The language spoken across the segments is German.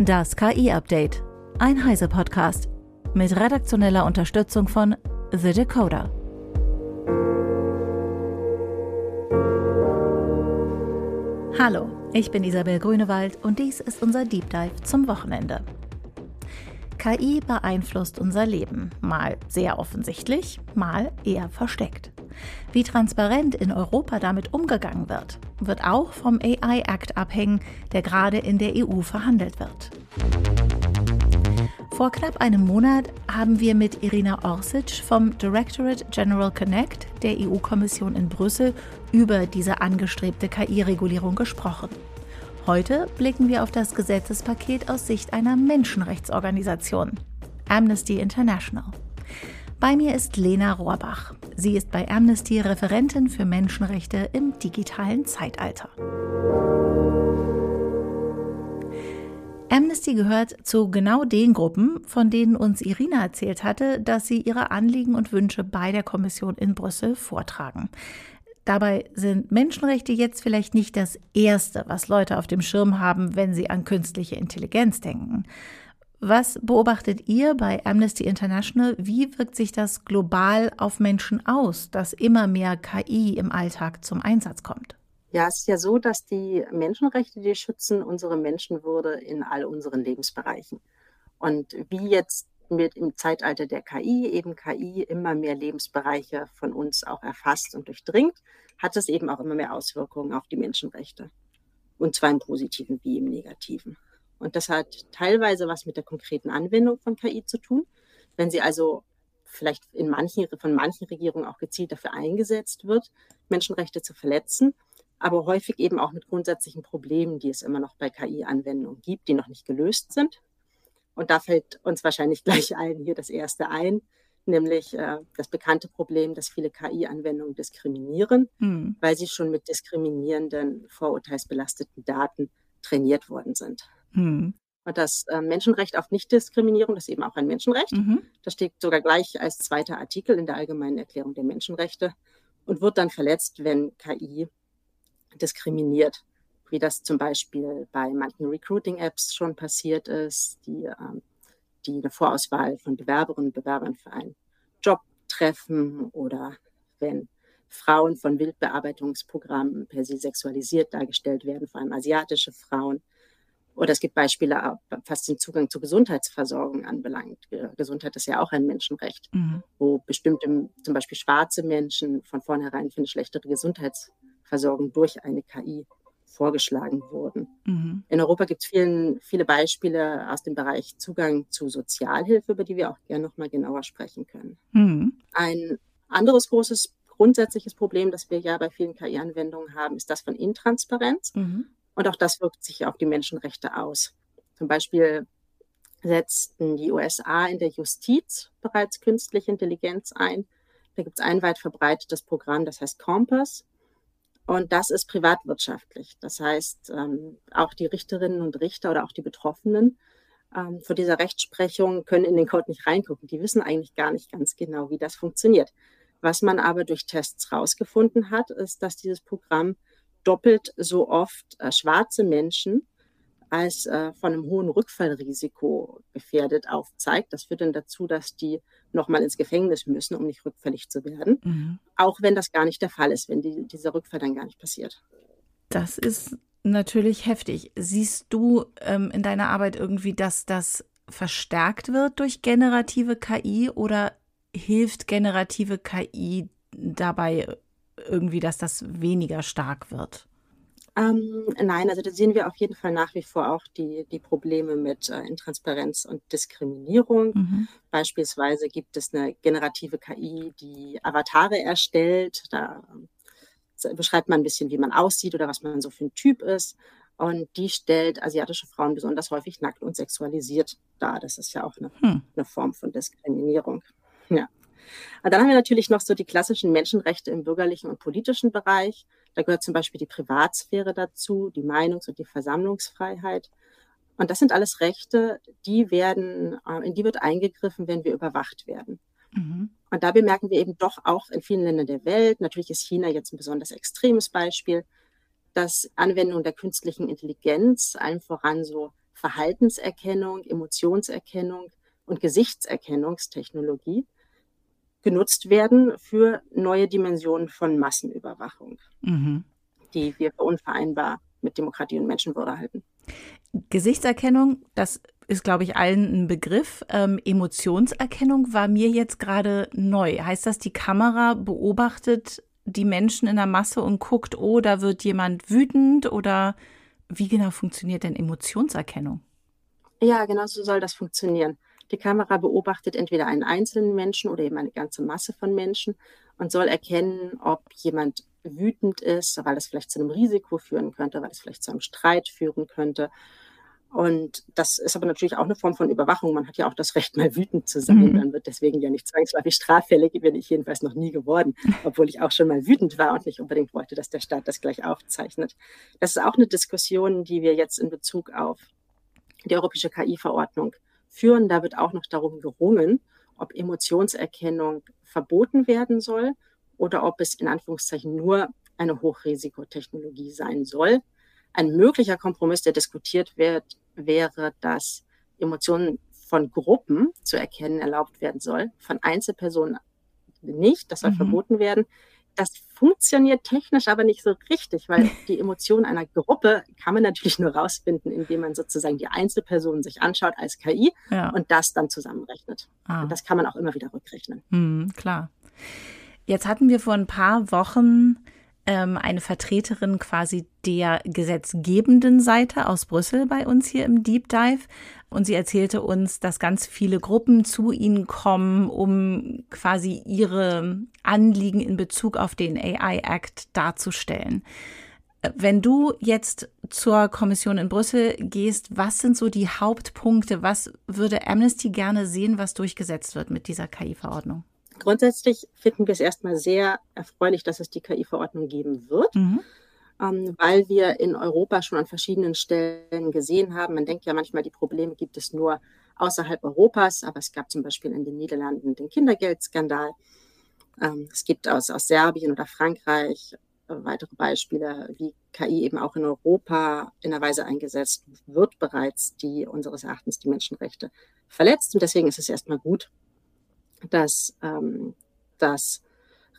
Das KI-Update. Ein Heise-Podcast. Mit redaktioneller Unterstützung von The Decoder. Hallo, ich bin Isabel Grünewald und dies ist unser Deep Dive zum Wochenende. KI beeinflusst unser Leben, mal sehr offensichtlich, mal eher versteckt. Wie transparent in Europa damit umgegangen wird, wird auch vom AI Act abhängen, der gerade in der EU verhandelt wird. Vor knapp einem Monat haben wir mit Irina Orsic vom Directorate General Connect der EU-Kommission in Brüssel über diese angestrebte KI-Regulierung gesprochen. Heute blicken wir auf das Gesetzespaket aus Sicht einer Menschenrechtsorganisation, Amnesty International. Bei mir ist Lena Rohrbach. Sie ist bei Amnesty Referentin für Menschenrechte im digitalen Zeitalter. Amnesty gehört zu genau den Gruppen, von denen uns Irina erzählt hatte, dass sie ihre Anliegen und Wünsche bei der Kommission in Brüssel vortragen. Dabei sind Menschenrechte jetzt vielleicht nicht das Erste, was Leute auf dem Schirm haben, wenn sie an künstliche Intelligenz denken. Was beobachtet ihr bei Amnesty International? Wie wirkt sich das global auf Menschen aus, dass immer mehr KI im Alltag zum Einsatz kommt? Ja, es ist ja so, dass die Menschenrechte, die schützen unsere Menschenwürde in all unseren Lebensbereichen. Und wie jetzt mit im Zeitalter der KI eben KI immer mehr Lebensbereiche von uns auch erfasst und durchdringt, hat es eben auch immer mehr Auswirkungen auf die Menschenrechte. Und zwar im positiven wie im negativen. Und das hat teilweise was mit der konkreten Anwendung von KI zu tun. Wenn sie also vielleicht in manchen, von manchen Regierungen auch gezielt dafür eingesetzt wird, Menschenrechte zu verletzen, aber häufig eben auch mit grundsätzlichen Problemen, die es immer noch bei KI-Anwendungen gibt, die noch nicht gelöst sind. Und da fällt uns wahrscheinlich gleich allen hier das erste ein, nämlich äh, das bekannte Problem, dass viele KI-Anwendungen diskriminieren, mhm. weil sie schon mit diskriminierenden, vorurteilsbelasteten Daten trainiert worden sind. Mhm. Und das äh, Menschenrecht auf Nichtdiskriminierung, das ist eben auch ein Menschenrecht. Mhm. Das steht sogar gleich als zweiter Artikel in der Allgemeinen Erklärung der Menschenrechte und wird dann verletzt, wenn KI diskriminiert, wie das zum Beispiel bei manchen Recruiting-Apps schon passiert ist, die, ähm, die eine Vorauswahl von Bewerberinnen und Bewerbern für einen Job treffen oder wenn Frauen von Wildbearbeitungsprogrammen per se sexualisiert dargestellt werden, vor allem asiatische Frauen oder es gibt Beispiele, was den Zugang zur Gesundheitsversorgung anbelangt. Gesundheit ist ja auch ein Menschenrecht, mhm. wo bestimmte, zum Beispiel schwarze Menschen von vornherein für eine schlechtere Gesundheitsversorgung durch eine KI vorgeschlagen wurden. Mhm. In Europa gibt es viele Beispiele aus dem Bereich Zugang zu Sozialhilfe, über die wir auch gerne noch mal genauer sprechen können. Mhm. Ein anderes großes grundsätzliches Problem, das wir ja bei vielen KI-Anwendungen haben, ist das von Intransparenz. Mhm. Und auch das wirkt sich auf die Menschenrechte aus. Zum Beispiel setzten die USA in der Justiz bereits künstliche Intelligenz ein. Da gibt es ein weit verbreitetes Programm, das heißt Compass. Und das ist privatwirtschaftlich. Das heißt, ähm, auch die Richterinnen und Richter oder auch die Betroffenen ähm, vor dieser Rechtsprechung können in den Code nicht reingucken. Die wissen eigentlich gar nicht ganz genau, wie das funktioniert. Was man aber durch Tests herausgefunden hat, ist, dass dieses Programm doppelt so oft äh, schwarze Menschen als äh, von einem hohen Rückfallrisiko gefährdet aufzeigt. Das führt dann dazu, dass die nochmal ins Gefängnis müssen, um nicht rückfällig zu werden. Mhm. Auch wenn das gar nicht der Fall ist, wenn die, dieser Rückfall dann gar nicht passiert. Das ist natürlich heftig. Siehst du ähm, in deiner Arbeit irgendwie, dass das verstärkt wird durch generative KI oder hilft generative KI dabei irgendwie, dass das weniger stark wird? Ähm, nein, also da sehen wir auf jeden Fall nach wie vor auch die, die Probleme mit äh, Intransparenz und Diskriminierung. Mhm. Beispielsweise gibt es eine generative KI, die Avatare erstellt. Da äh, beschreibt man ein bisschen, wie man aussieht oder was man so für ein Typ ist. Und die stellt asiatische Frauen besonders häufig nackt und sexualisiert dar. Das ist ja auch eine, hm. eine Form von Diskriminierung. Ja. Und dann haben wir natürlich noch so die klassischen Menschenrechte im bürgerlichen und politischen Bereich. Da gehört zum Beispiel die Privatsphäre dazu, die Meinungs- und die Versammlungsfreiheit. Und das sind alles Rechte, die werden, äh, in die wird eingegriffen, wenn wir überwacht werden. Mhm. Und da bemerken wir eben doch auch in vielen Ländern der Welt, natürlich ist China jetzt ein besonders extremes Beispiel, dass Anwendung der künstlichen Intelligenz, allen voran so Verhaltenserkennung, Emotionserkennung und Gesichtserkennungstechnologie genutzt werden für neue Dimensionen von Massenüberwachung, mhm. die wir für unvereinbar mit Demokratie und Menschenwürde halten. Gesichtserkennung, das ist, glaube ich, allen ein Begriff. Ähm, Emotionserkennung war mir jetzt gerade neu. Heißt das, die Kamera beobachtet die Menschen in der Masse und guckt, oh, da wird jemand wütend oder wie genau funktioniert denn Emotionserkennung? Ja, genau so soll das funktionieren. Die Kamera beobachtet entweder einen einzelnen Menschen oder eben eine ganze Masse von Menschen und soll erkennen, ob jemand wütend ist, weil es vielleicht zu einem Risiko führen könnte, weil es vielleicht zu einem Streit führen könnte. Und das ist aber natürlich auch eine Form von Überwachung. Man hat ja auch das Recht, mal wütend zu sein. Mhm. Dann wird deswegen ja nicht zwangsläufig straffällig, bin ich jedenfalls noch nie geworden, obwohl ich auch schon mal wütend war und nicht unbedingt wollte, dass der Staat das gleich aufzeichnet. Das ist auch eine Diskussion, die wir jetzt in Bezug auf die europäische KI-Verordnung führen. Da wird auch noch darum gerungen, ob Emotionserkennung verboten werden soll oder ob es in Anführungszeichen nur eine Hochrisikotechnologie sein soll. Ein möglicher Kompromiss, der diskutiert wird, wäre, dass Emotionen von Gruppen zu erkennen erlaubt werden soll, von Einzelpersonen nicht, das soll mhm. verboten werden. Das funktioniert technisch aber nicht so richtig, weil die Emotionen einer Gruppe kann man natürlich nur rausfinden, indem man sozusagen die Einzelpersonen sich anschaut als KI ja. und das dann zusammenrechnet. Ah. Und das kann man auch immer wieder rückrechnen. Mhm, klar. Jetzt hatten wir vor ein paar Wochen ähm, eine Vertreterin quasi der gesetzgebenden Seite aus Brüssel bei uns hier im Deep Dive. Und sie erzählte uns, dass ganz viele Gruppen zu ihnen kommen, um quasi ihre Anliegen in Bezug auf den AI Act darzustellen. Wenn du jetzt zur Kommission in Brüssel gehst, was sind so die Hauptpunkte? Was würde Amnesty gerne sehen, was durchgesetzt wird mit dieser KI-Verordnung? Grundsätzlich finden wir es erstmal sehr erfreulich, dass es die KI-Verordnung geben wird. Mhm. Ähm, weil wir in Europa schon an verschiedenen Stellen gesehen haben. Man denkt ja manchmal, die Probleme gibt es nur außerhalb Europas, aber es gab zum Beispiel in den Niederlanden den Kindergeldskandal. Ähm, es gibt aus, aus Serbien oder Frankreich äh, weitere Beispiele, wie KI eben auch in Europa in einer Weise eingesetzt wird, bereits die unseres Erachtens die Menschenrechte verletzt. Und deswegen ist es erstmal gut, dass ähm, das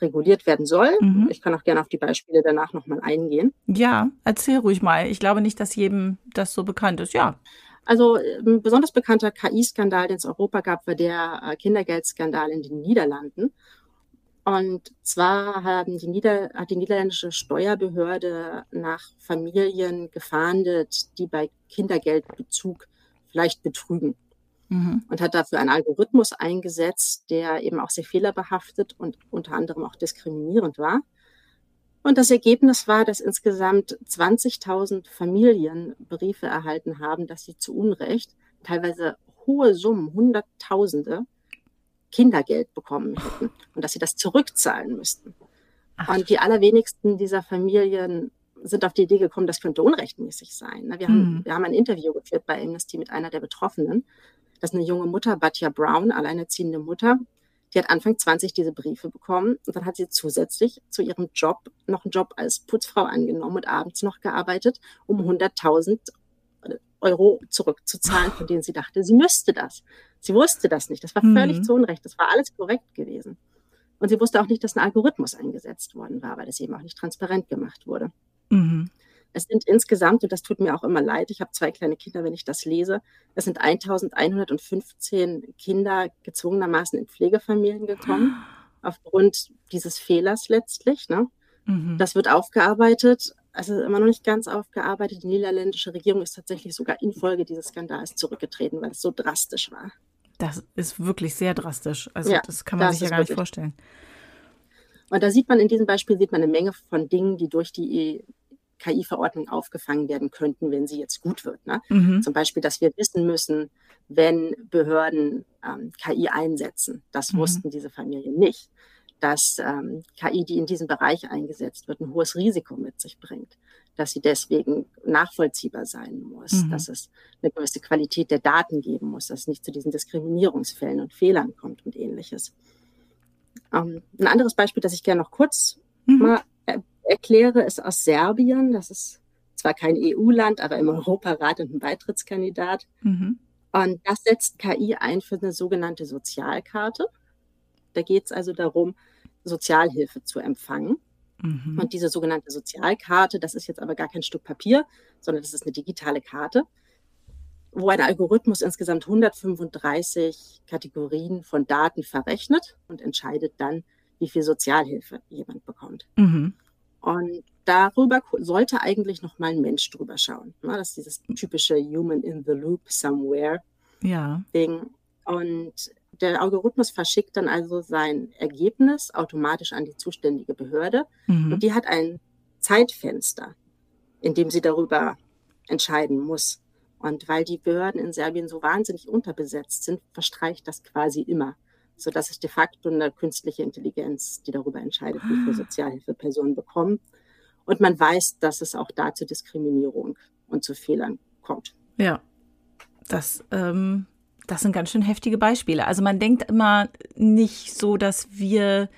reguliert werden soll. Mhm. Ich kann auch gerne auf die Beispiele danach nochmal eingehen. Ja, erzähl ruhig mal. Ich glaube nicht, dass jedem das so bekannt ist. Ja. Also ein besonders bekannter KI-Skandal, den es in Europa gab, war der äh, Kindergeldskandal in den Niederlanden. Und zwar haben die Nieder hat die niederländische Steuerbehörde nach Familien gefahndet, die bei Kindergeldbezug vielleicht betrügen mhm. und hat dafür einen Algorithmus eingesetzt, der eben auch sehr fehlerbehaftet und unter anderem auch diskriminierend war. Und das Ergebnis war, dass insgesamt 20.000 Familien Briefe erhalten haben, dass sie zu Unrecht teilweise hohe Summen, Hunderttausende Kindergeld bekommen hätten und dass sie das zurückzahlen müssten. Ach. Und die allerwenigsten dieser Familien sind auf die Idee gekommen, das könnte unrechtmäßig sein. Wir, mhm. haben, wir haben ein Interview geführt bei Amnesty mit einer der Betroffenen das ist eine junge Mutter, Batja Brown, alleinerziehende Mutter. Die hat Anfang 20 diese Briefe bekommen und dann hat sie zusätzlich zu ihrem Job noch einen Job als Putzfrau angenommen und abends noch gearbeitet, um 100.000 Euro zurückzuzahlen, von denen sie dachte, sie müsste das. Sie wusste das nicht. Das war völlig mhm. zu Unrecht. Das war alles korrekt gewesen. Und sie wusste auch nicht, dass ein Algorithmus eingesetzt worden war, weil das eben auch nicht transparent gemacht wurde. Mhm. Es sind insgesamt, und das tut mir auch immer leid, ich habe zwei kleine Kinder, wenn ich das lese, es sind 1115 Kinder gezwungenermaßen in Pflegefamilien gekommen, aufgrund dieses Fehlers letztlich. Ne? Mhm. Das wird aufgearbeitet. Es ist immer noch nicht ganz aufgearbeitet. Die niederländische Regierung ist tatsächlich sogar infolge dieses Skandals zurückgetreten, weil es so drastisch war. Das ist wirklich sehr drastisch. Also ja, das kann man sich ja gar nicht vorstellen. Und da sieht man in diesem Beispiel sieht man eine Menge von Dingen, die durch die KI-Verordnung aufgefangen werden könnten, wenn sie jetzt gut wird. Ne? Mhm. Zum Beispiel, dass wir wissen müssen, wenn Behörden ähm, KI einsetzen. Das mhm. wussten diese Familien nicht. Dass ähm, KI, die in diesem Bereich eingesetzt wird, ein hohes Risiko mit sich bringt. Dass sie deswegen nachvollziehbar sein muss. Mhm. Dass es eine gewisse Qualität der Daten geben muss. Dass es nicht zu diesen Diskriminierungsfällen und Fehlern kommt und ähnliches. Ähm, ein anderes Beispiel, das ich gerne noch kurz mhm. mal erkläre, ist aus Serbien. Das ist zwar kein EU-Land, aber im Europarat und ein Beitrittskandidat. Mhm. Und das setzt KI ein für eine sogenannte Sozialkarte. Da geht es also darum, Sozialhilfe zu empfangen. Mhm. Und diese sogenannte Sozialkarte, das ist jetzt aber gar kein Stück Papier, sondern das ist eine digitale Karte, wo ein Algorithmus insgesamt 135 Kategorien von Daten verrechnet und entscheidet dann, wie viel Sozialhilfe jemand bekommt. Mhm. Und darüber sollte eigentlich noch mal ein Mensch drüber schauen. Ne? Das ist dieses typische Human in the Loop somewhere ja. Ding. Und der Algorithmus verschickt dann also sein Ergebnis automatisch an die zuständige Behörde. Mhm. Und die hat ein Zeitfenster, in dem sie darüber entscheiden muss. Und weil die Behörden in Serbien so wahnsinnig unterbesetzt sind, verstreicht das quasi immer sodass es de facto eine künstliche Intelligenz, die darüber entscheidet, wie viel ah. Sozialhilfe Personen bekommen. Und man weiß, dass es auch da zu Diskriminierung und zu Fehlern kommt. Ja, das, ähm, das sind ganz schön heftige Beispiele. Also man denkt immer nicht so, dass wir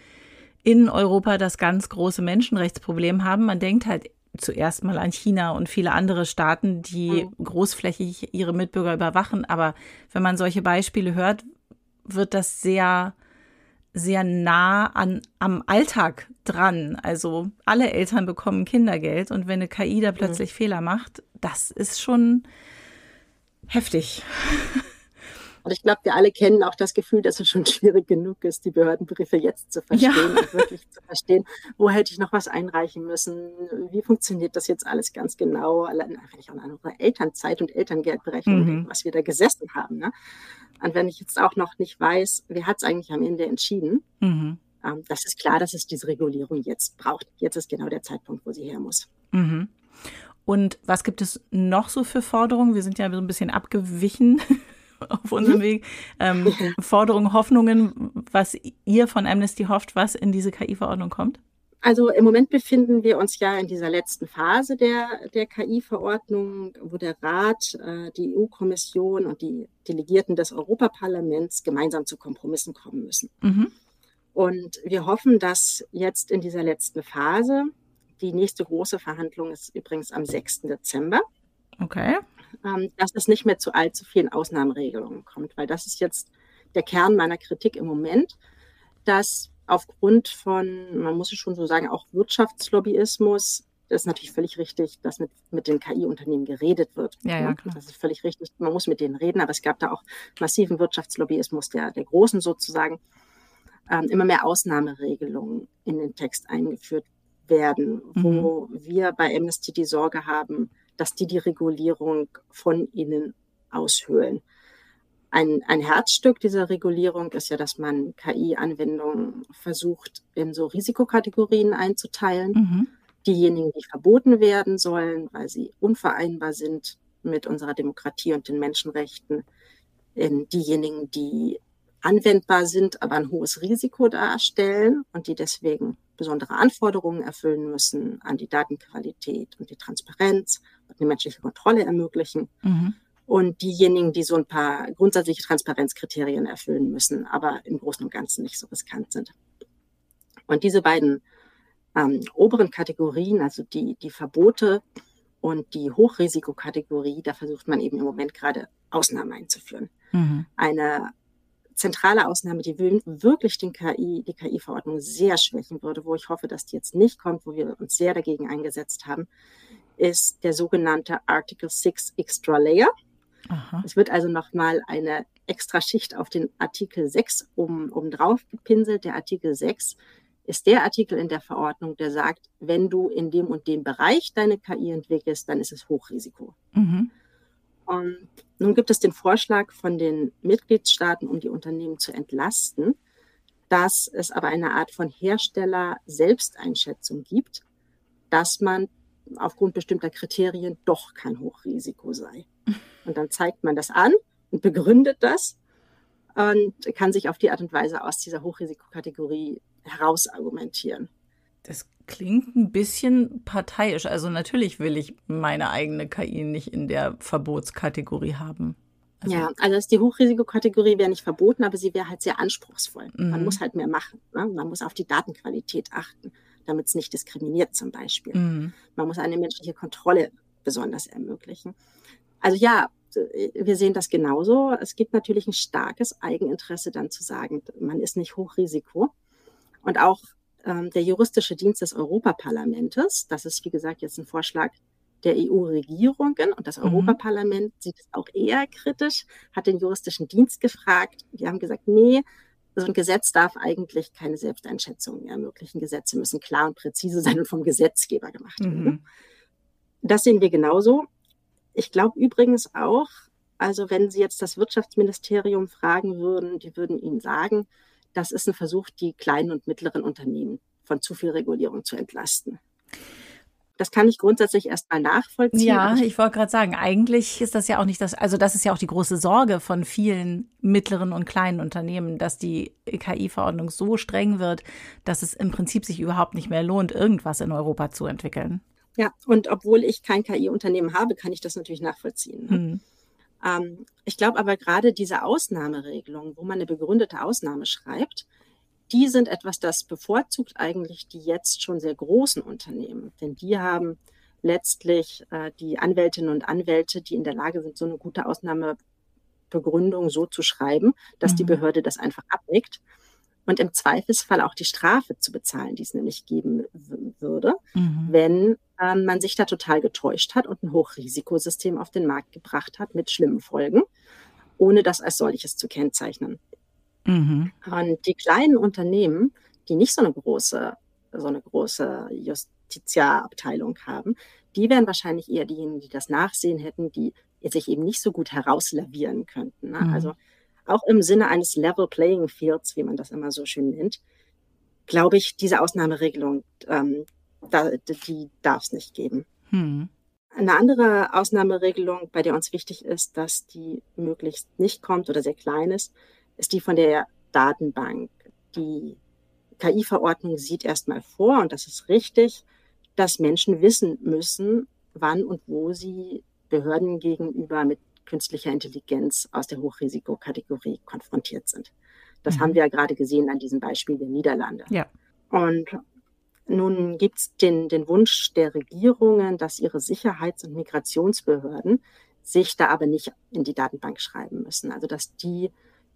in Europa das ganz große Menschenrechtsproblem haben. Man denkt halt zuerst mal an China und viele andere Staaten, die mhm. großflächig ihre Mitbürger überwachen. Aber wenn man solche Beispiele hört, wird das sehr, sehr nah an, am Alltag dran. Also alle Eltern bekommen Kindergeld und wenn eine KI da plötzlich mhm. Fehler macht, das ist schon heftig. Und ich glaube, wir alle kennen auch das Gefühl, dass es schon schwierig genug ist, die Behördenbriefe jetzt zu verstehen ja. und wirklich zu verstehen, wo hätte ich noch was einreichen müssen, wie funktioniert das jetzt alles ganz genau, ich auch an unsere Elternzeit und Elterngeldberechnung, mhm. was wir da gesessen haben. Ne? Und wenn ich jetzt auch noch nicht weiß, wer hat es eigentlich am Ende entschieden, mhm. ähm, das ist klar, dass es diese Regulierung jetzt braucht. Jetzt ist genau der Zeitpunkt, wo sie her muss. Mhm. Und was gibt es noch so für Forderungen? Wir sind ja so ein bisschen abgewichen auf unserem mhm. Weg. Ähm. Forderungen, Hoffnungen, was ihr von Amnesty hofft, was in diese KI-Verordnung kommt? Also im Moment befinden wir uns ja in dieser letzten Phase der, der KI-Verordnung, wo der Rat, äh, die EU-Kommission und die Delegierten des Europaparlaments gemeinsam zu Kompromissen kommen müssen. Mhm. Und wir hoffen, dass jetzt in dieser letzten Phase, die nächste große Verhandlung ist übrigens am 6. Dezember, okay. ähm, dass es nicht mehr zu allzu vielen Ausnahmeregelungen kommt, weil das ist jetzt der Kern meiner Kritik im Moment, dass aufgrund von, man muss es schon so sagen, auch Wirtschaftslobbyismus, das ist natürlich völlig richtig, dass mit, mit den KI-Unternehmen geredet wird. Ja, ja, klar. Das ist völlig richtig. Man muss mit denen reden, aber es gab da auch massiven Wirtschaftslobbyismus der, der Großen sozusagen. Ähm, immer mehr Ausnahmeregelungen in den Text eingeführt werden, wo mhm. wir bei Amnesty die Sorge haben, dass die die Regulierung von innen aushöhlen. Ein, ein Herzstück dieser Regulierung ist ja, dass man KI-Anwendungen versucht, in so Risikokategorien einzuteilen. Mhm. Diejenigen, die verboten werden sollen, weil sie unvereinbar sind mit unserer Demokratie und den Menschenrechten. In diejenigen, die anwendbar sind, aber ein hohes Risiko darstellen und die deswegen besondere Anforderungen erfüllen müssen an die Datenqualität und die Transparenz und eine menschliche Kontrolle ermöglichen. Mhm und diejenigen, die so ein paar grundsätzliche Transparenzkriterien erfüllen müssen, aber im Großen und Ganzen nicht so riskant sind. Und diese beiden ähm, oberen Kategorien, also die, die Verbote und die Hochrisikokategorie, da versucht man eben im Moment gerade Ausnahmen einzuführen. Mhm. Eine zentrale Ausnahme, die wirklich den KI, die KI-Verordnung sehr schwächen würde, wo ich hoffe, dass die jetzt nicht kommt, wo wir uns sehr dagegen eingesetzt haben, ist der sogenannte Article 6 Extra Layer. Aha. Es wird also nochmal eine extra Schicht auf den Artikel 6 um, um drauf gepinselt. Der Artikel 6 ist der Artikel in der Verordnung, der sagt, wenn du in dem und dem Bereich deine KI entwickelst, dann ist es Hochrisiko. Mhm. Und nun gibt es den Vorschlag von den Mitgliedstaaten, um die Unternehmen zu entlasten, dass es aber eine Art von Hersteller-Selbsteinschätzung gibt, dass man aufgrund bestimmter Kriterien doch kein Hochrisiko sei. Und dann zeigt man das an und begründet das und kann sich auf die Art und Weise aus dieser Hochrisikokategorie herausargumentieren. Das klingt ein bisschen parteiisch. Also natürlich will ich meine eigene KI nicht in der Verbotskategorie haben. Also ja, also die Hochrisikokategorie wäre nicht verboten, aber sie wäre halt sehr anspruchsvoll. Mhm. Man muss halt mehr machen. Ne? Man muss auf die Datenqualität achten, damit es nicht diskriminiert zum Beispiel. Mhm. Man muss eine menschliche Kontrolle besonders ermöglichen. Also ja, wir sehen das genauso. Es gibt natürlich ein starkes Eigeninteresse dann zu sagen, man ist nicht Hochrisiko. Und auch ähm, der juristische Dienst des Europaparlamentes, das ist wie gesagt jetzt ein Vorschlag der EU-Regierungen und das mhm. Europaparlament sieht es auch eher kritisch, hat den juristischen Dienst gefragt. Die haben gesagt, nee, so ein Gesetz darf eigentlich keine Selbsteinschätzung ermöglichen. Gesetze müssen klar und präzise sein und vom Gesetzgeber gemacht werden. Mhm. Das sehen wir genauso. Ich glaube übrigens auch, also wenn Sie jetzt das Wirtschaftsministerium fragen würden, die würden Ihnen sagen, das ist ein Versuch, die kleinen und mittleren Unternehmen von zu viel Regulierung zu entlasten. Das kann ich grundsätzlich erstmal nachvollziehen. Ja, ich wollte gerade sagen, eigentlich ist das ja auch nicht das, also das ist ja auch die große Sorge von vielen mittleren und kleinen Unternehmen, dass die KI-Verordnung so streng wird, dass es im Prinzip sich überhaupt nicht mehr lohnt, irgendwas in Europa zu entwickeln. Ja, und obwohl ich kein KI-Unternehmen habe, kann ich das natürlich nachvollziehen. Ne? Hm. Ähm, ich glaube aber gerade diese Ausnahmeregelung, wo man eine begründete Ausnahme schreibt, die sind etwas, das bevorzugt eigentlich die jetzt schon sehr großen Unternehmen. Denn die haben letztlich äh, die Anwältinnen und Anwälte, die in der Lage sind, so eine gute Ausnahmebegründung so zu schreiben, dass mhm. die Behörde das einfach abnickt und im Zweifelsfall auch die Strafe zu bezahlen, die es nämlich geben würde, mhm. wenn ähm, man sich da total getäuscht hat und ein Hochrisikosystem auf den Markt gebracht hat mit schlimmen Folgen, ohne das als solches zu kennzeichnen. Mhm. Und die kleinen Unternehmen, die nicht so eine große, so eine große Justiziarabteilung haben, die wären wahrscheinlich eher diejenigen, die das Nachsehen hätten, die sich eben nicht so gut herauslavieren könnten. Ne? Mhm. Also auch im Sinne eines Level Playing Fields, wie man das immer so schön nennt, glaube ich, diese Ausnahmeregelung, ähm, da, die darf es nicht geben. Mhm. Eine andere Ausnahmeregelung, bei der uns wichtig ist, dass die möglichst nicht kommt oder sehr klein ist, ist die von der Datenbank. Die KI-Verordnung sieht erstmal vor, und das ist richtig, dass Menschen wissen müssen, wann und wo sie Behörden gegenüber mit künstlicher Intelligenz aus der Hochrisikokategorie konfrontiert sind. Das mhm. haben wir ja gerade gesehen an diesem Beispiel der Niederlande. Ja. Und nun gibt es den, den Wunsch der Regierungen, dass ihre Sicherheits- und Migrationsbehörden sich da aber nicht in die Datenbank schreiben müssen. Also dass die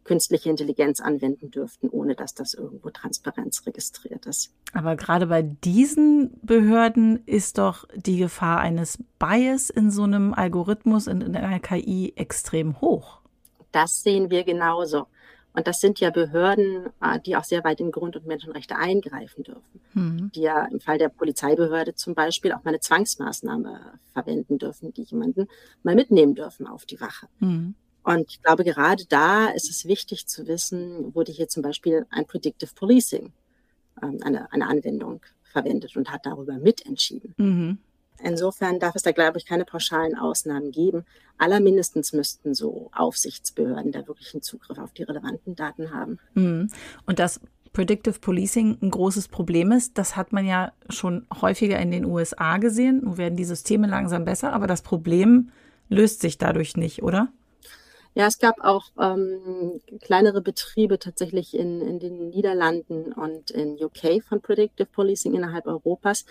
künstliche Intelligenz anwenden dürften, ohne dass das irgendwo Transparenz registriert ist. Aber gerade bei diesen Behörden ist doch die Gefahr eines Bias in so einem Algorithmus, in, in einer KI extrem hoch. Das sehen wir genauso. Und das sind ja Behörden, äh, die auch sehr weit in Grund- und Menschenrechte eingreifen dürfen. Mhm. Die ja im Fall der Polizeibehörde zum Beispiel auch mal eine Zwangsmaßnahme verwenden dürfen, die jemanden mal mitnehmen dürfen auf die Wache. Mhm. Und ich glaube, gerade da ist es wichtig zu wissen, wurde hier zum Beispiel ein Predictive Policing, ähm, eine, eine Anwendung verwendet und hat darüber mitentschieden. Mhm. Insofern darf es da, glaube ich, keine pauschalen Ausnahmen geben. Allermindestens müssten so Aufsichtsbehörden da wirklich einen Zugriff auf die relevanten Daten haben. Mhm. Und das Predictive Policing ein großes Problem ist, das hat man ja schon häufiger in den USA gesehen. Nun werden die Systeme langsam besser, aber das Problem löst sich dadurch nicht, oder? Ja, es gab auch ähm, kleinere Betriebe tatsächlich in, in den Niederlanden und in UK von Predictive Policing innerhalb Europas.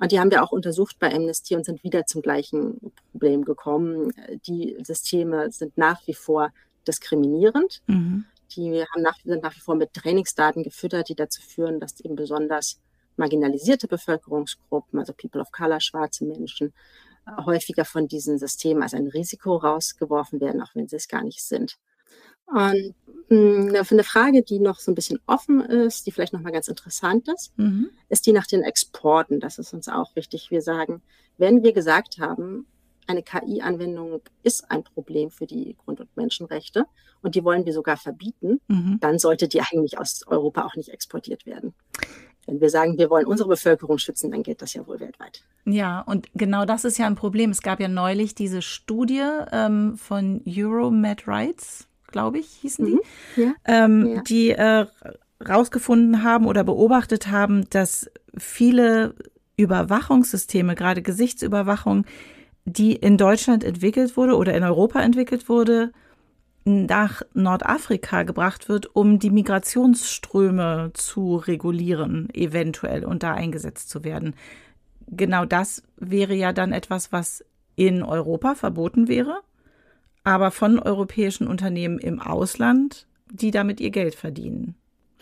Und die haben wir auch untersucht bei Amnesty und sind wieder zum gleichen Problem gekommen. Die Systeme sind nach wie vor diskriminierend. Mhm. Die haben nach, sind nach wie vor mit Trainingsdaten gefüttert, die dazu führen, dass eben besonders marginalisierte Bevölkerungsgruppen, also People of Color, schwarze Menschen, häufiger von diesen Systemen als ein Risiko rausgeworfen werden, auch wenn sie es gar nicht sind. Und hm, eine Frage, die noch so ein bisschen offen ist, die vielleicht nochmal ganz interessant ist, mhm. ist die nach den Exporten. Das ist uns auch wichtig. Wir sagen, wenn wir gesagt haben, eine KI-Anwendung ist ein Problem für die Grund- und Menschenrechte und die wollen wir sogar verbieten, mhm. dann sollte die eigentlich aus Europa auch nicht exportiert werden. Wenn wir sagen, wir wollen unsere Bevölkerung schützen, dann gilt das ja wohl weltweit. Ja, und genau das ist ja ein Problem. Es gab ja neulich diese Studie ähm, von Euromed Rights, glaube ich, hießen die, mhm. ja. Ähm, ja. die äh, rausgefunden haben oder beobachtet haben, dass viele Überwachungssysteme, gerade Gesichtsüberwachung, die in Deutschland entwickelt wurde oder in Europa entwickelt wurde, nach Nordafrika gebracht wird, um die Migrationsströme zu regulieren, eventuell und da eingesetzt zu werden. Genau das wäre ja dann etwas, was in Europa verboten wäre, aber von europäischen Unternehmen im Ausland, die damit ihr Geld verdienen.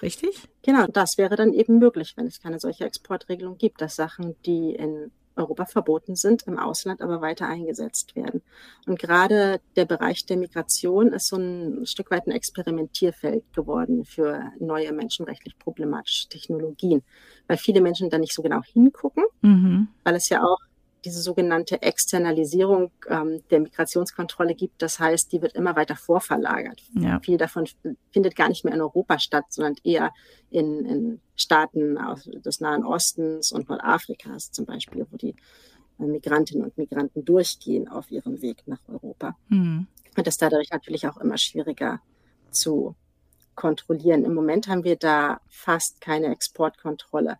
Richtig? Genau, das wäre dann eben möglich, wenn es keine solche Exportregelung gibt, dass Sachen, die in Europa verboten sind, im Ausland aber weiter eingesetzt werden. Und gerade der Bereich der Migration ist so ein Stück weit ein Experimentierfeld geworden für neue menschenrechtlich problematische Technologien, weil viele Menschen da nicht so genau hingucken, mhm. weil es ja auch diese sogenannte Externalisierung ähm, der Migrationskontrolle gibt. Das heißt, die wird immer weiter vorverlagert. Ja. Viel davon findet gar nicht mehr in Europa statt, sondern eher in, in Staaten des Nahen Ostens und Nordafrikas zum Beispiel, wo die äh, Migrantinnen und Migranten durchgehen auf ihrem Weg nach Europa. Mhm. Und das ist dadurch natürlich auch immer schwieriger zu kontrollieren. Im Moment haben wir da fast keine Exportkontrolle,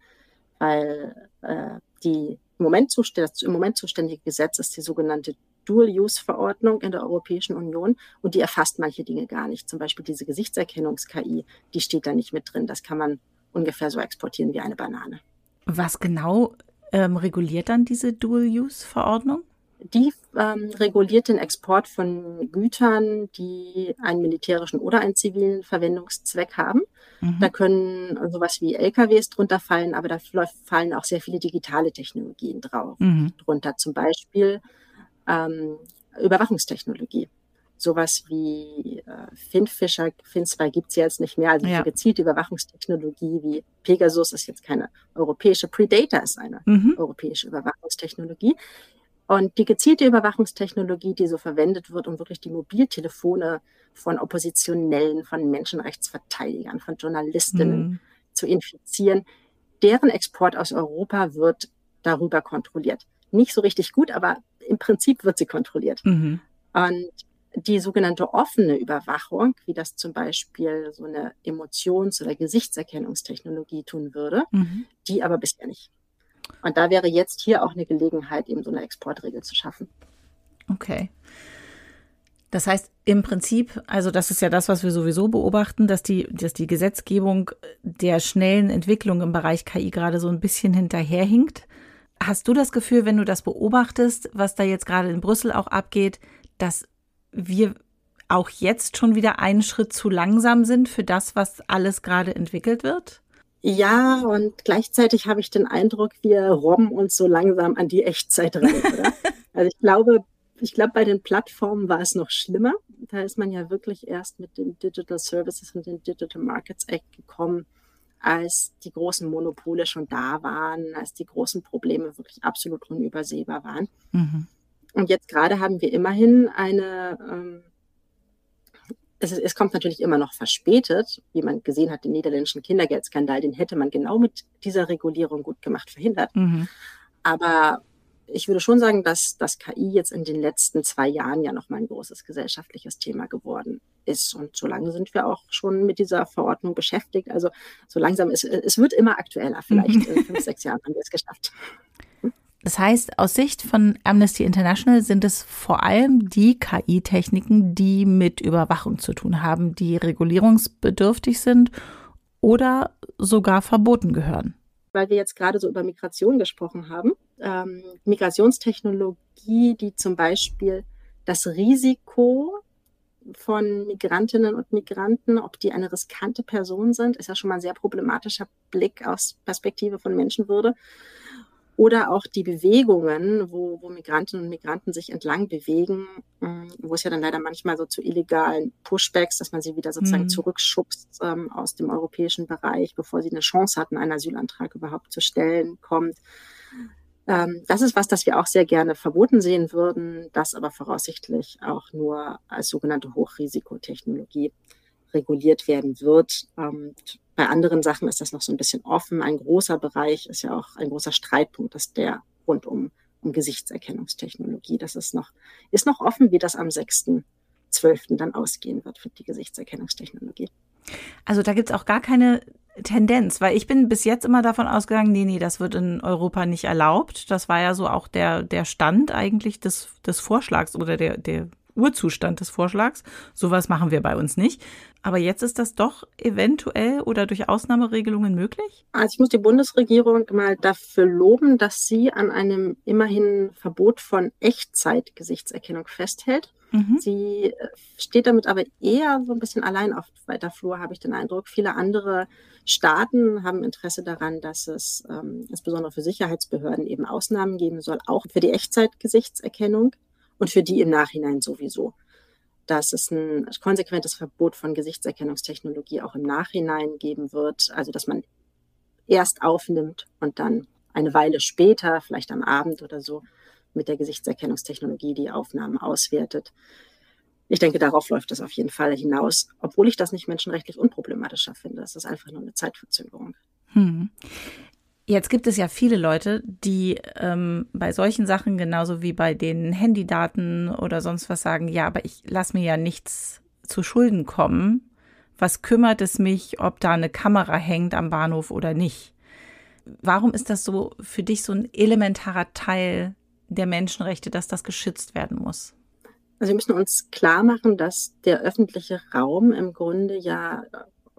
weil äh, die Moment, das im Moment zuständige Gesetz ist die sogenannte Dual-Use-Verordnung in der Europäischen Union und die erfasst manche Dinge gar nicht. Zum Beispiel diese Gesichtserkennungs-KI, die steht da nicht mit drin. Das kann man ungefähr so exportieren wie eine Banane. Was genau ähm, reguliert dann diese Dual-Use-Verordnung? Die ähm, reguliert den Export von Gütern, die einen militärischen oder einen zivilen Verwendungszweck haben. Mhm. Da können sowas wie LKWs drunter fallen, aber da fallen auch sehr viele digitale Technologien drauf. Mhm. Drunter zum Beispiel ähm, Überwachungstechnologie. Sowas wie äh, Finfisher, Fin2 gibt es jetzt nicht mehr, also ja. gezielte Überwachungstechnologie wie Pegasus ist jetzt keine europäische, Predator ist eine mhm. europäische Überwachungstechnologie. Und die gezielte Überwachungstechnologie, die so verwendet wird, um wirklich die Mobiltelefone von Oppositionellen, von Menschenrechtsverteidigern, von Journalistinnen mhm. zu infizieren, deren Export aus Europa wird darüber kontrolliert. Nicht so richtig gut, aber im Prinzip wird sie kontrolliert. Mhm. Und die sogenannte offene Überwachung, wie das zum Beispiel so eine Emotions- oder Gesichtserkennungstechnologie tun würde, mhm. die aber bisher nicht. Und da wäre jetzt hier auch eine Gelegenheit, eben so eine Exportregel zu schaffen. Okay. Das heißt, im Prinzip, also das ist ja das, was wir sowieso beobachten, dass die, dass die Gesetzgebung der schnellen Entwicklung im Bereich KI gerade so ein bisschen hinterherhinkt. Hast du das Gefühl, wenn du das beobachtest, was da jetzt gerade in Brüssel auch abgeht, dass wir auch jetzt schon wieder einen Schritt zu langsam sind für das, was alles gerade entwickelt wird? Ja, und gleichzeitig habe ich den Eindruck, wir robben uns so langsam an die Echtzeit ran, oder? also ich glaube, ich glaube, bei den Plattformen war es noch schlimmer. Da ist man ja wirklich erst mit den Digital Services und den Digital Markets Act gekommen, als die großen Monopole schon da waren, als die großen Probleme wirklich absolut unübersehbar waren. Mhm. Und jetzt gerade haben wir immerhin eine ähm, es, es, kommt natürlich immer noch verspätet, wie man gesehen hat, den niederländischen Kindergeldskandal, den hätte man genau mit dieser Regulierung gut gemacht verhindert. Mhm. Aber ich würde schon sagen, dass das KI jetzt in den letzten zwei Jahren ja noch mal ein großes gesellschaftliches Thema geworden ist. Und so lange sind wir auch schon mit dieser Verordnung beschäftigt. Also so langsam ist es wird immer aktueller. Vielleicht in fünf, sechs Jahren haben wir es geschafft. Das heißt, aus Sicht von Amnesty International sind es vor allem die KI-Techniken, die mit Überwachung zu tun haben, die regulierungsbedürftig sind oder sogar verboten gehören. Weil wir jetzt gerade so über Migration gesprochen haben. Ähm, Migrationstechnologie, die zum Beispiel das Risiko von Migrantinnen und Migranten, ob die eine riskante Person sind, ist ja schon mal ein sehr problematischer Blick aus Perspektive von Menschenwürde. Oder auch die Bewegungen, wo, wo Migrantinnen und Migranten sich entlang bewegen, ähm, wo es ja dann leider manchmal so zu illegalen Pushbacks, dass man sie wieder sozusagen mhm. zurückschubst ähm, aus dem europäischen Bereich, bevor sie eine Chance hatten, einen Asylantrag überhaupt zu stellen, kommt. Ähm, das ist was, das wir auch sehr gerne verboten sehen würden, das aber voraussichtlich auch nur als sogenannte Hochrisikotechnologie reguliert werden wird. Ähm, bei anderen Sachen ist das noch so ein bisschen offen. Ein großer Bereich ist ja auch ein großer Streitpunkt, dass der rund um, um Gesichtserkennungstechnologie. Das ist noch, ist noch offen, wie das am 6.12. dann ausgehen wird für die Gesichtserkennungstechnologie. Also da gibt es auch gar keine Tendenz, weil ich bin bis jetzt immer davon ausgegangen, nee, nee, das wird in Europa nicht erlaubt. Das war ja so auch der, der Stand eigentlich des, des Vorschlags oder der, der Urzustand des Vorschlags. Sowas machen wir bei uns nicht. Aber jetzt ist das doch eventuell oder durch Ausnahmeregelungen möglich? Also ich muss die Bundesregierung mal dafür loben, dass sie an einem immerhin Verbot von Echtzeitgesichtserkennung festhält. Mhm. Sie äh, steht damit aber eher so ein bisschen allein auf weiter Flur, habe ich den Eindruck. Viele andere Staaten haben Interesse daran, dass es ähm, insbesondere für Sicherheitsbehörden eben Ausnahmen geben soll, auch für die Echtzeitgesichtserkennung und für die im Nachhinein sowieso dass es ein konsequentes Verbot von Gesichtserkennungstechnologie auch im Nachhinein geben wird. Also dass man erst aufnimmt und dann eine Weile später, vielleicht am Abend oder so, mit der Gesichtserkennungstechnologie die Aufnahmen auswertet. Ich denke, darauf läuft es auf jeden Fall hinaus, obwohl ich das nicht menschenrechtlich unproblematischer finde. Es ist einfach nur eine Zeitverzögerung. Hm. Jetzt gibt es ja viele Leute, die ähm, bei solchen Sachen genauso wie bei den Handydaten oder sonst was sagen, ja, aber ich lasse mir ja nichts zu Schulden kommen. Was kümmert es mich, ob da eine Kamera hängt am Bahnhof oder nicht? Warum ist das so für dich so ein elementarer Teil der Menschenrechte, dass das geschützt werden muss? Also wir müssen uns klar machen, dass der öffentliche Raum im Grunde ja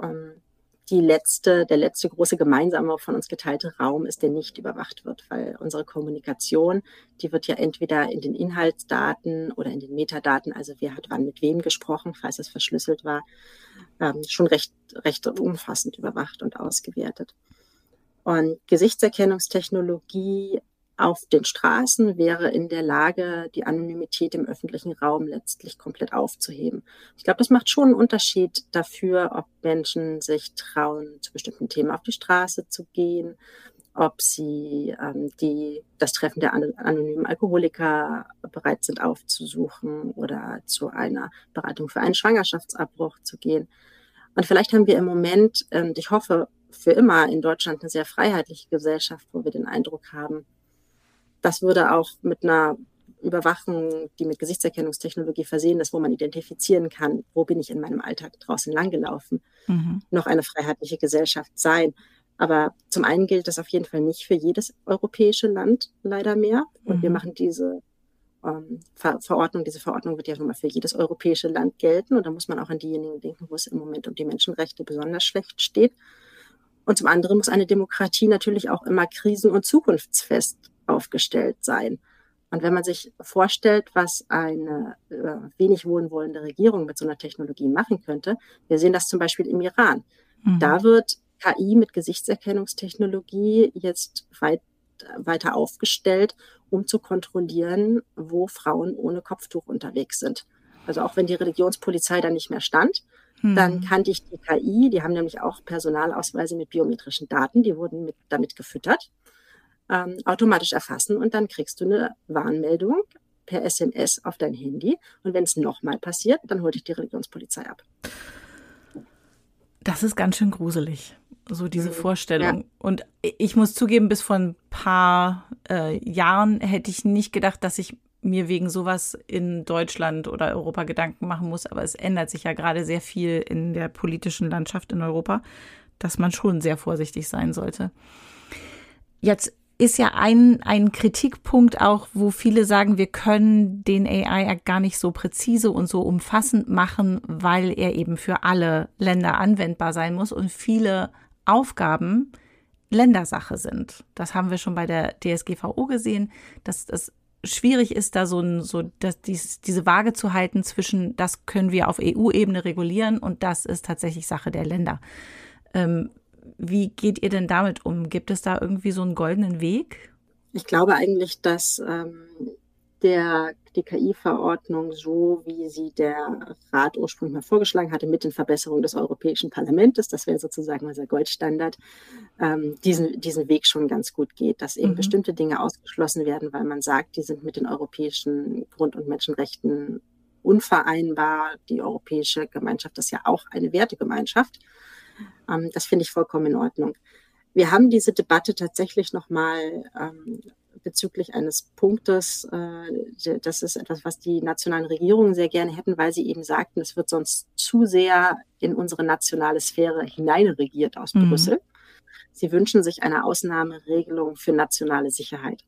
ähm, die letzte, der letzte große gemeinsame von uns geteilte Raum ist, der nicht überwacht wird, weil unsere Kommunikation, die wird ja entweder in den Inhaltsdaten oder in den Metadaten, also wer hat wann mit wem gesprochen, falls es verschlüsselt war, ähm, schon recht, recht umfassend überwacht und ausgewertet. Und Gesichtserkennungstechnologie auf den Straßen wäre in der Lage, die Anonymität im öffentlichen Raum letztlich komplett aufzuheben. Ich glaube, das macht schon einen Unterschied dafür, ob Menschen sich trauen, zu bestimmten Themen auf die Straße zu gehen, ob sie ähm, die, das Treffen der anonymen Alkoholiker bereit sind aufzusuchen oder zu einer Beratung für einen Schwangerschaftsabbruch zu gehen. Und vielleicht haben wir im Moment, und ich hoffe für immer in Deutschland eine sehr freiheitliche Gesellschaft, wo wir den Eindruck haben, das würde auch mit einer Überwachung, die mit Gesichtserkennungstechnologie versehen ist, wo man identifizieren kann, wo bin ich in meinem Alltag draußen langgelaufen, mhm. noch eine freiheitliche Gesellschaft sein. Aber zum einen gilt das auf jeden Fall nicht für jedes europäische Land leider mehr. Und mhm. wir machen diese ähm, Ver Verordnung, diese Verordnung wird ja nun mal für jedes europäische Land gelten. Und da muss man auch an diejenigen denken, wo es im Moment um die Menschenrechte besonders schlecht steht. Und zum anderen muss eine Demokratie natürlich auch immer krisen- und zukunftsfest aufgestellt sein. Und wenn man sich vorstellt, was eine äh, wenig wohlwollende Regierung mit so einer Technologie machen könnte, wir sehen das zum Beispiel im Iran. Mhm. Da wird KI mit Gesichtserkennungstechnologie jetzt weit, weiter aufgestellt, um zu kontrollieren, wo Frauen ohne Kopftuch unterwegs sind. Also auch wenn die Religionspolizei dann nicht mehr stand, mhm. dann kann dich die KI, die haben nämlich auch Personalausweise mit biometrischen Daten, die wurden mit, damit gefüttert ähm, automatisch erfassen und dann kriegst du eine Warnmeldung per SMS auf dein Handy. Und wenn es nochmal passiert, dann holt dich die Religionspolizei ab. Das ist ganz schön gruselig, so diese mhm. Vorstellung. Ja. Und ich muss zugeben, bis vor ein paar äh, Jahren hätte ich nicht gedacht, dass ich mir wegen sowas in Deutschland oder Europa Gedanken machen muss. Aber es ändert sich ja gerade sehr viel in der politischen Landschaft in Europa, dass man schon sehr vorsichtig sein sollte. Jetzt ist ja ein, ein Kritikpunkt auch, wo viele sagen, wir können den AI gar nicht so präzise und so umfassend machen, weil er eben für alle Länder anwendbar sein muss und viele Aufgaben Ländersache sind. Das haben wir schon bei der DSGVO gesehen, dass das schwierig ist, da so, ein, so dass dies, diese Waage zu halten zwischen, das können wir auf EU-Ebene regulieren und das ist tatsächlich Sache der Länder. Ähm, wie geht ihr denn damit um? Gibt es da irgendwie so einen goldenen Weg? Ich glaube eigentlich, dass ähm, der, die KI-Verordnung, so wie sie der Rat ursprünglich mal vorgeschlagen hatte, mit den Verbesserungen des Europäischen Parlaments, das wäre sozusagen unser Goldstandard, ähm, diesen, diesen Weg schon ganz gut geht, dass eben mhm. bestimmte Dinge ausgeschlossen werden, weil man sagt, die sind mit den europäischen Grund- und Menschenrechten unvereinbar. Die Europäische Gemeinschaft ist ja auch eine Wertegemeinschaft. Ähm, das finde ich vollkommen in Ordnung. Wir haben diese Debatte tatsächlich nochmal ähm, bezüglich eines Punktes. Äh, das ist etwas, was die nationalen Regierungen sehr gerne hätten, weil sie eben sagten, es wird sonst zu sehr in unsere nationale Sphäre hineinregiert aus mhm. Brüssel. Sie wünschen sich eine Ausnahmeregelung für nationale Sicherheit.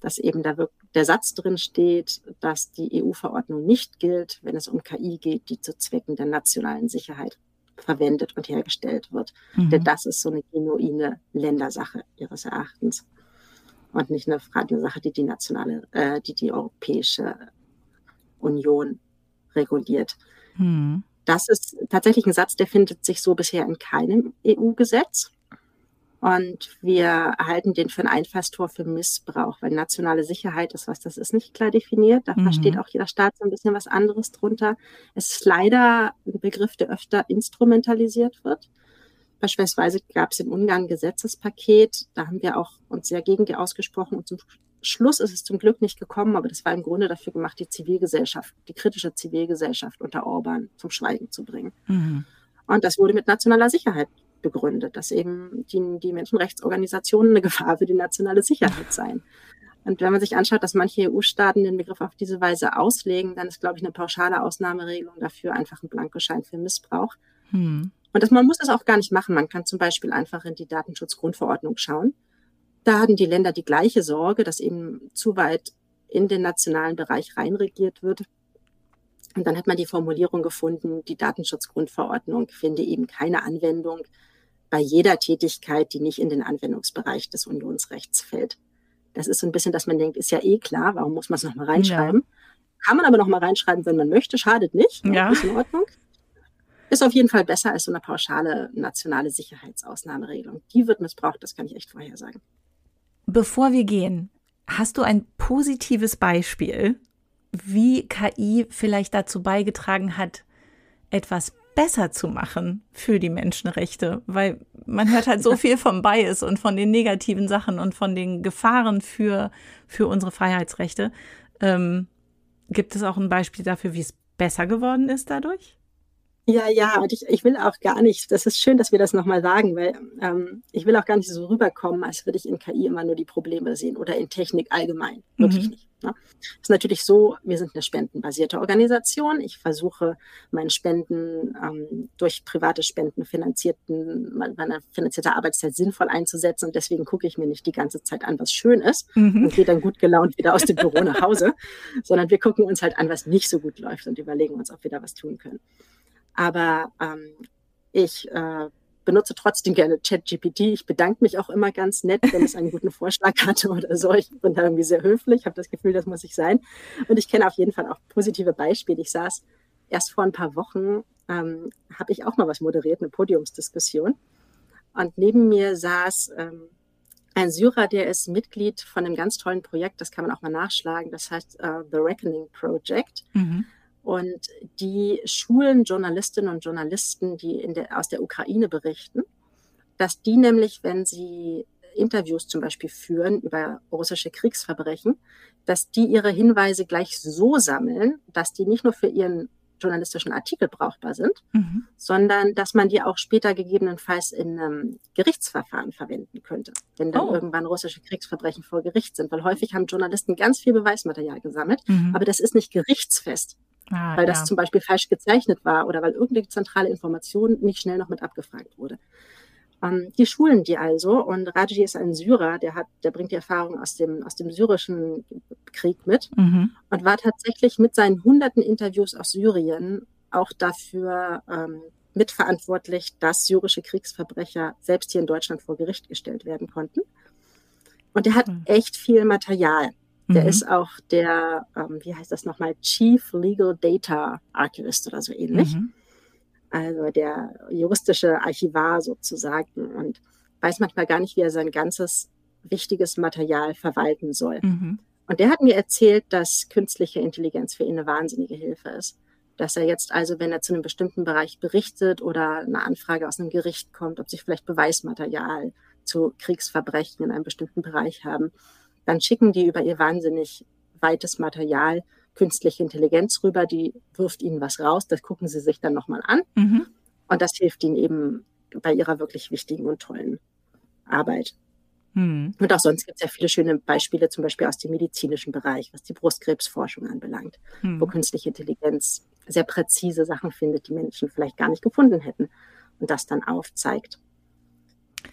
dass eben da der Satz drin steht, dass die EU-Verordnung nicht gilt, wenn es um KI geht, die zu Zwecken der nationalen Sicherheit verwendet und hergestellt wird. Mhm. Denn das ist so eine genuine Ländersache ihres Erachtens und nicht eine, eine Sache, die die nationale, äh, die die Europäische Union reguliert. Mhm. Das ist tatsächlich ein Satz, der findet sich so bisher in keinem EU-Gesetz. Und wir halten den für ein Einfallstor für Missbrauch, weil nationale Sicherheit ist was, das ist nicht klar definiert. Da mhm. versteht auch jeder Staat so ein bisschen was anderes drunter. Es ist leider ein Begriff, der öfter instrumentalisiert wird. Beispielsweise gab es in Ungarn ein Gesetzespaket, da haben wir auch uns sehr gegen die ausgesprochen und zum Schluss ist es zum Glück nicht gekommen, aber das war im Grunde dafür gemacht, die Zivilgesellschaft, die kritische Zivilgesellschaft unter Orban zum Schweigen zu bringen. Mhm. Und das wurde mit nationaler Sicherheit begründet, dass eben die, die Menschenrechtsorganisationen eine Gefahr für die nationale Sicherheit seien. Und wenn man sich anschaut, dass manche EU-Staaten den Begriff auf diese Weise auslegen, dann ist, glaube ich, eine pauschale Ausnahmeregelung dafür einfach ein Blankoschein für Missbrauch. Hm. Und das, man muss das auch gar nicht machen. Man kann zum Beispiel einfach in die Datenschutzgrundverordnung schauen. Da hatten die Länder die gleiche Sorge, dass eben zu weit in den nationalen Bereich reinregiert wird. Und dann hat man die Formulierung gefunden, die Datenschutzgrundverordnung finde eben keine Anwendung bei jeder Tätigkeit, die nicht in den Anwendungsbereich des Unionsrechts fällt. Das ist so ein bisschen, dass man denkt, ist ja eh klar, warum muss man es nochmal reinschreiben? Ja. Kann man aber nochmal reinschreiben, wenn man möchte, schadet nicht. Ne? Ja. Ist in Ordnung. Ist auf jeden Fall besser als so eine pauschale nationale Sicherheitsausnahmeregelung. Die wird missbraucht, das kann ich echt vorhersagen. Bevor wir gehen, hast du ein positives Beispiel, wie KI vielleicht dazu beigetragen hat, etwas besser zu machen für die Menschenrechte, weil man hört halt so viel vom Bias und von den negativen Sachen und von den Gefahren für, für unsere Freiheitsrechte. Ähm, gibt es auch ein Beispiel dafür, wie es besser geworden ist dadurch? Ja, ja, und ich, ich will auch gar nicht, das ist schön, dass wir das nochmal sagen, weil ähm, ich will auch gar nicht so rüberkommen, als würde ich in KI immer nur die Probleme sehen oder in Technik allgemein. Wirklich mhm. nicht. Ne? ist natürlich so, wir sind eine spendenbasierte Organisation. Ich versuche, meine Spenden ähm, durch private Spenden finanzierten, meine finanzierte Arbeitszeit sinnvoll einzusetzen. Und deswegen gucke ich mir nicht die ganze Zeit an, was schön ist mhm. und gehe dann gut gelaunt wieder aus dem Büro nach Hause, sondern wir gucken uns halt an, was nicht so gut läuft und überlegen uns, ob wir da was tun können. Aber ähm, ich äh, benutze trotzdem gerne ChatGPT. Ich bedanke mich auch immer ganz nett, wenn es einen guten Vorschlag hatte oder so. Ich bin da irgendwie sehr höflich, habe das Gefühl, das muss ich sein. Und ich kenne auf jeden Fall auch positive Beispiele. Ich saß erst vor ein paar Wochen, ähm, habe ich auch mal was moderiert, eine Podiumsdiskussion. Und neben mir saß ähm, ein Syrer, der ist Mitglied von einem ganz tollen Projekt, das kann man auch mal nachschlagen, das heißt uh, The Reckoning Project. Mhm. Und die schulen Journalistinnen und Journalisten, die der, aus der Ukraine berichten, dass die nämlich, wenn sie Interviews zum Beispiel führen über russische Kriegsverbrechen, dass die ihre Hinweise gleich so sammeln, dass die nicht nur für ihren journalistischen Artikel brauchbar sind, mhm. sondern dass man die auch später gegebenenfalls in einem Gerichtsverfahren verwenden könnte, wenn dann oh. irgendwann russische Kriegsverbrechen vor Gericht sind. Weil häufig haben Journalisten ganz viel Beweismaterial gesammelt, mhm. aber das ist nicht gerichtsfest. Ah, weil das ja. zum Beispiel falsch gezeichnet war oder weil irgendeine zentrale Information nicht schnell noch mit abgefragt wurde. Ähm, die schulen die also und Raji ist ein Syrer, der hat, der bringt die Erfahrung aus dem, aus dem syrischen Krieg mit mhm. und war tatsächlich mit seinen hunderten Interviews aus Syrien auch dafür ähm, mitverantwortlich, dass syrische Kriegsverbrecher selbst hier in Deutschland vor Gericht gestellt werden konnten. Und er hat mhm. echt viel Material. Der mhm. ist auch der, ähm, wie heißt das nochmal, Chief Legal Data Archivist oder so ähnlich. Mhm. Also der juristische Archivar sozusagen und weiß manchmal gar nicht, wie er sein ganzes wichtiges Material verwalten soll. Mhm. Und der hat mir erzählt, dass künstliche Intelligenz für ihn eine wahnsinnige Hilfe ist. Dass er jetzt also, wenn er zu einem bestimmten Bereich berichtet oder eine Anfrage aus einem Gericht kommt, ob sich vielleicht Beweismaterial zu Kriegsverbrechen in einem bestimmten Bereich haben, dann schicken die über ihr wahnsinnig weites Material künstliche Intelligenz rüber, die wirft ihnen was raus, das gucken sie sich dann nochmal an. Mhm. Und das hilft ihnen eben bei ihrer wirklich wichtigen und tollen Arbeit. Mhm. Und auch sonst gibt es ja viele schöne Beispiele, zum Beispiel aus dem medizinischen Bereich, was die Brustkrebsforschung anbelangt, mhm. wo künstliche Intelligenz sehr präzise Sachen findet, die Menschen vielleicht gar nicht gefunden hätten und das dann aufzeigt.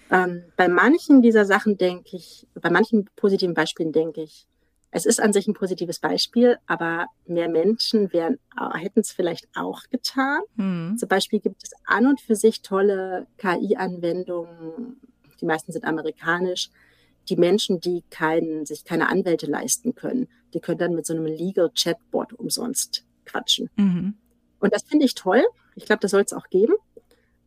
Ähm, bei manchen dieser Sachen denke ich, bei manchen positiven Beispielen denke ich, es ist an sich ein positives Beispiel, aber mehr Menschen wären, hätten es vielleicht auch getan. Mhm. Zum Beispiel gibt es an und für sich tolle KI-Anwendungen, die meisten sind amerikanisch, die Menschen, die keinen, sich keine Anwälte leisten können, die können dann mit so einem Legal Chatbot umsonst quatschen. Mhm. Und das finde ich toll. Ich glaube, das soll es auch geben.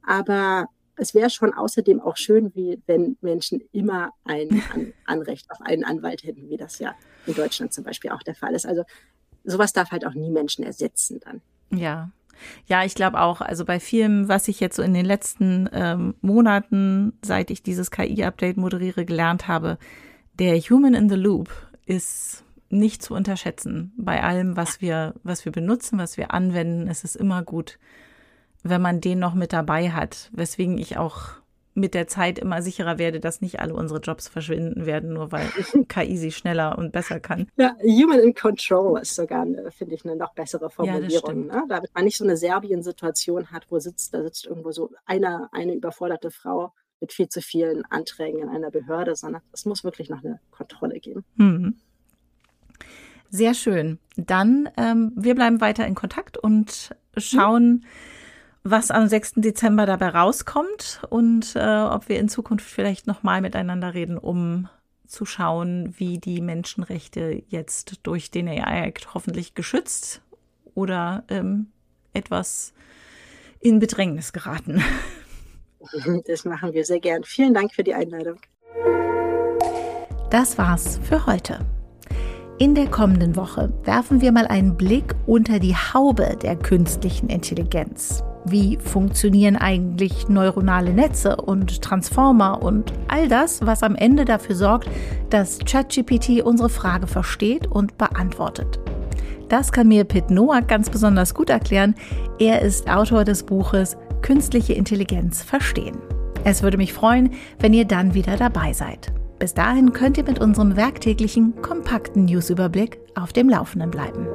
Aber es wäre schon außerdem auch schön, wie wenn Menschen immer ein An Anrecht auf einen Anwalt hätten, wie das ja in Deutschland zum Beispiel auch der Fall ist. Also sowas darf halt auch nie Menschen ersetzen dann. Ja. Ja, ich glaube auch, also bei vielem, was ich jetzt so in den letzten ähm, Monaten, seit ich dieses KI-Update moderiere, gelernt habe, der Human in the Loop ist nicht zu unterschätzen. Bei allem, was wir, was wir benutzen, was wir anwenden, ist es immer gut, wenn man den noch mit dabei hat. Weswegen ich auch mit der Zeit immer sicherer werde, dass nicht alle unsere Jobs verschwinden werden, nur weil KI sie schneller und besser kann. Ja, Human in Control ist sogar, finde ich, eine noch bessere Formulierung. Ja, ne? Damit man nicht so eine Serbien-Situation hat, wo sitzt, da sitzt irgendwo so eine, eine überforderte Frau mit viel zu vielen Anträgen in einer Behörde, sondern es muss wirklich noch eine Kontrolle geben. Mhm. Sehr schön. Dann, ähm, wir bleiben weiter in Kontakt und schauen, mhm was am 6. Dezember dabei rauskommt und äh, ob wir in Zukunft vielleicht nochmal miteinander reden, um zu schauen, wie die Menschenrechte jetzt durch den AI-Act hoffentlich geschützt oder ähm, etwas in Bedrängnis geraten. Das machen wir sehr gern. Vielen Dank für die Einladung. Das war's für heute. In der kommenden Woche werfen wir mal einen Blick unter die Haube der künstlichen Intelligenz. Wie funktionieren eigentlich neuronale Netze und Transformer und all das, was am Ende dafür sorgt, dass ChatGPT unsere Frage versteht und beantwortet? Das kann mir Pit Noack ganz besonders gut erklären. Er ist Autor des Buches Künstliche Intelligenz verstehen. Es würde mich freuen, wenn ihr dann wieder dabei seid. Bis dahin könnt ihr mit unserem werktäglichen, kompakten Newsüberblick auf dem Laufenden bleiben.